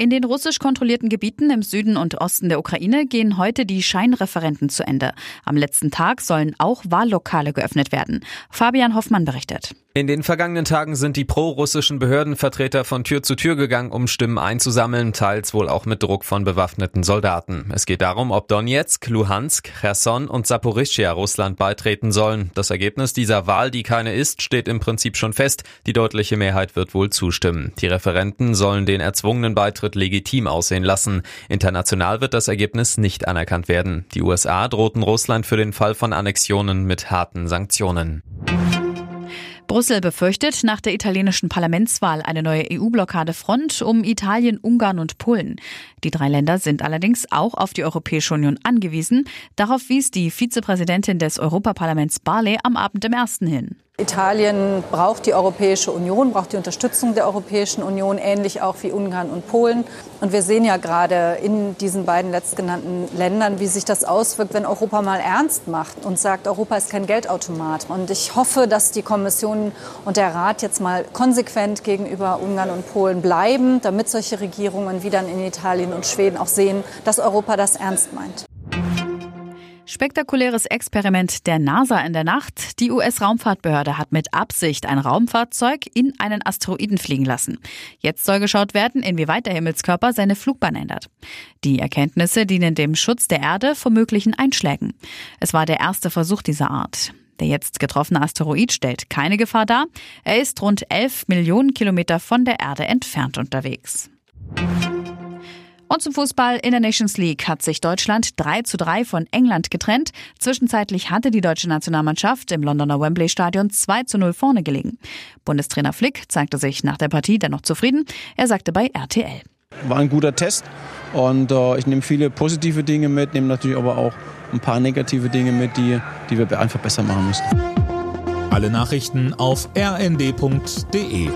In den russisch kontrollierten Gebieten im Süden und Osten der Ukraine gehen heute die Scheinreferenten zu Ende. Am letzten Tag sollen auch Wahllokale geöffnet werden. Fabian Hoffmann berichtet. In den vergangenen Tagen sind die pro-russischen Behördenvertreter von Tür zu Tür gegangen, um Stimmen einzusammeln, teils wohl auch mit Druck von bewaffneten Soldaten. Es geht darum, ob Donetsk, Luhansk, Cherson und Saporischia Russland beitreten sollen. Das Ergebnis dieser Wahl, die keine ist, steht im Prinzip schon fest. Die deutliche Mehrheit wird wohl zustimmen. Die Referenten sollen den erzwungenen Beitritt legitim aussehen lassen. International wird das Ergebnis nicht anerkannt werden. Die USA drohten Russland für den Fall von Annexionen mit harten Sanktionen. Brüssel befürchtet nach der italienischen Parlamentswahl eine neue EU-Blockadefront um Italien, Ungarn und Polen. Die drei Länder sind allerdings auch auf die Europäische Union angewiesen. Darauf wies die Vizepräsidentin des Europaparlaments Barley am Abend im ersten hin. Italien braucht die Europäische Union, braucht die Unterstützung der Europäischen Union, ähnlich auch wie Ungarn und Polen. Und wir sehen ja gerade in diesen beiden letztgenannten Ländern, wie sich das auswirkt, wenn Europa mal ernst macht und sagt, Europa ist kein Geldautomat. Und ich hoffe, dass die Kommission und der Rat jetzt mal konsequent gegenüber Ungarn und Polen bleiben, damit solche Regierungen wie dann in Italien und Schweden auch sehen, dass Europa das ernst meint. Spektakuläres Experiment der NASA in der Nacht. Die US-Raumfahrtbehörde hat mit Absicht ein Raumfahrzeug in einen Asteroiden fliegen lassen. Jetzt soll geschaut werden, inwieweit der Himmelskörper seine Flugbahn ändert. Die Erkenntnisse dienen dem Schutz der Erde vor möglichen Einschlägen. Es war der erste Versuch dieser Art. Der jetzt getroffene Asteroid stellt keine Gefahr dar. Er ist rund 11 Millionen Kilometer von der Erde entfernt unterwegs. Und zum Fußball in der Nations League hat sich Deutschland 3 zu 3 von England getrennt. Zwischenzeitlich hatte die deutsche Nationalmannschaft im Londoner Wembley Stadion 2 zu 0 vorne gelegen. Bundestrainer Flick zeigte sich nach der Partie dennoch zufrieden. Er sagte bei RTL. War ein guter Test und äh, ich nehme viele positive Dinge mit, nehme natürlich aber auch ein paar negative Dinge mit, die, die wir einfach besser machen müssen. Alle Nachrichten auf rnd.de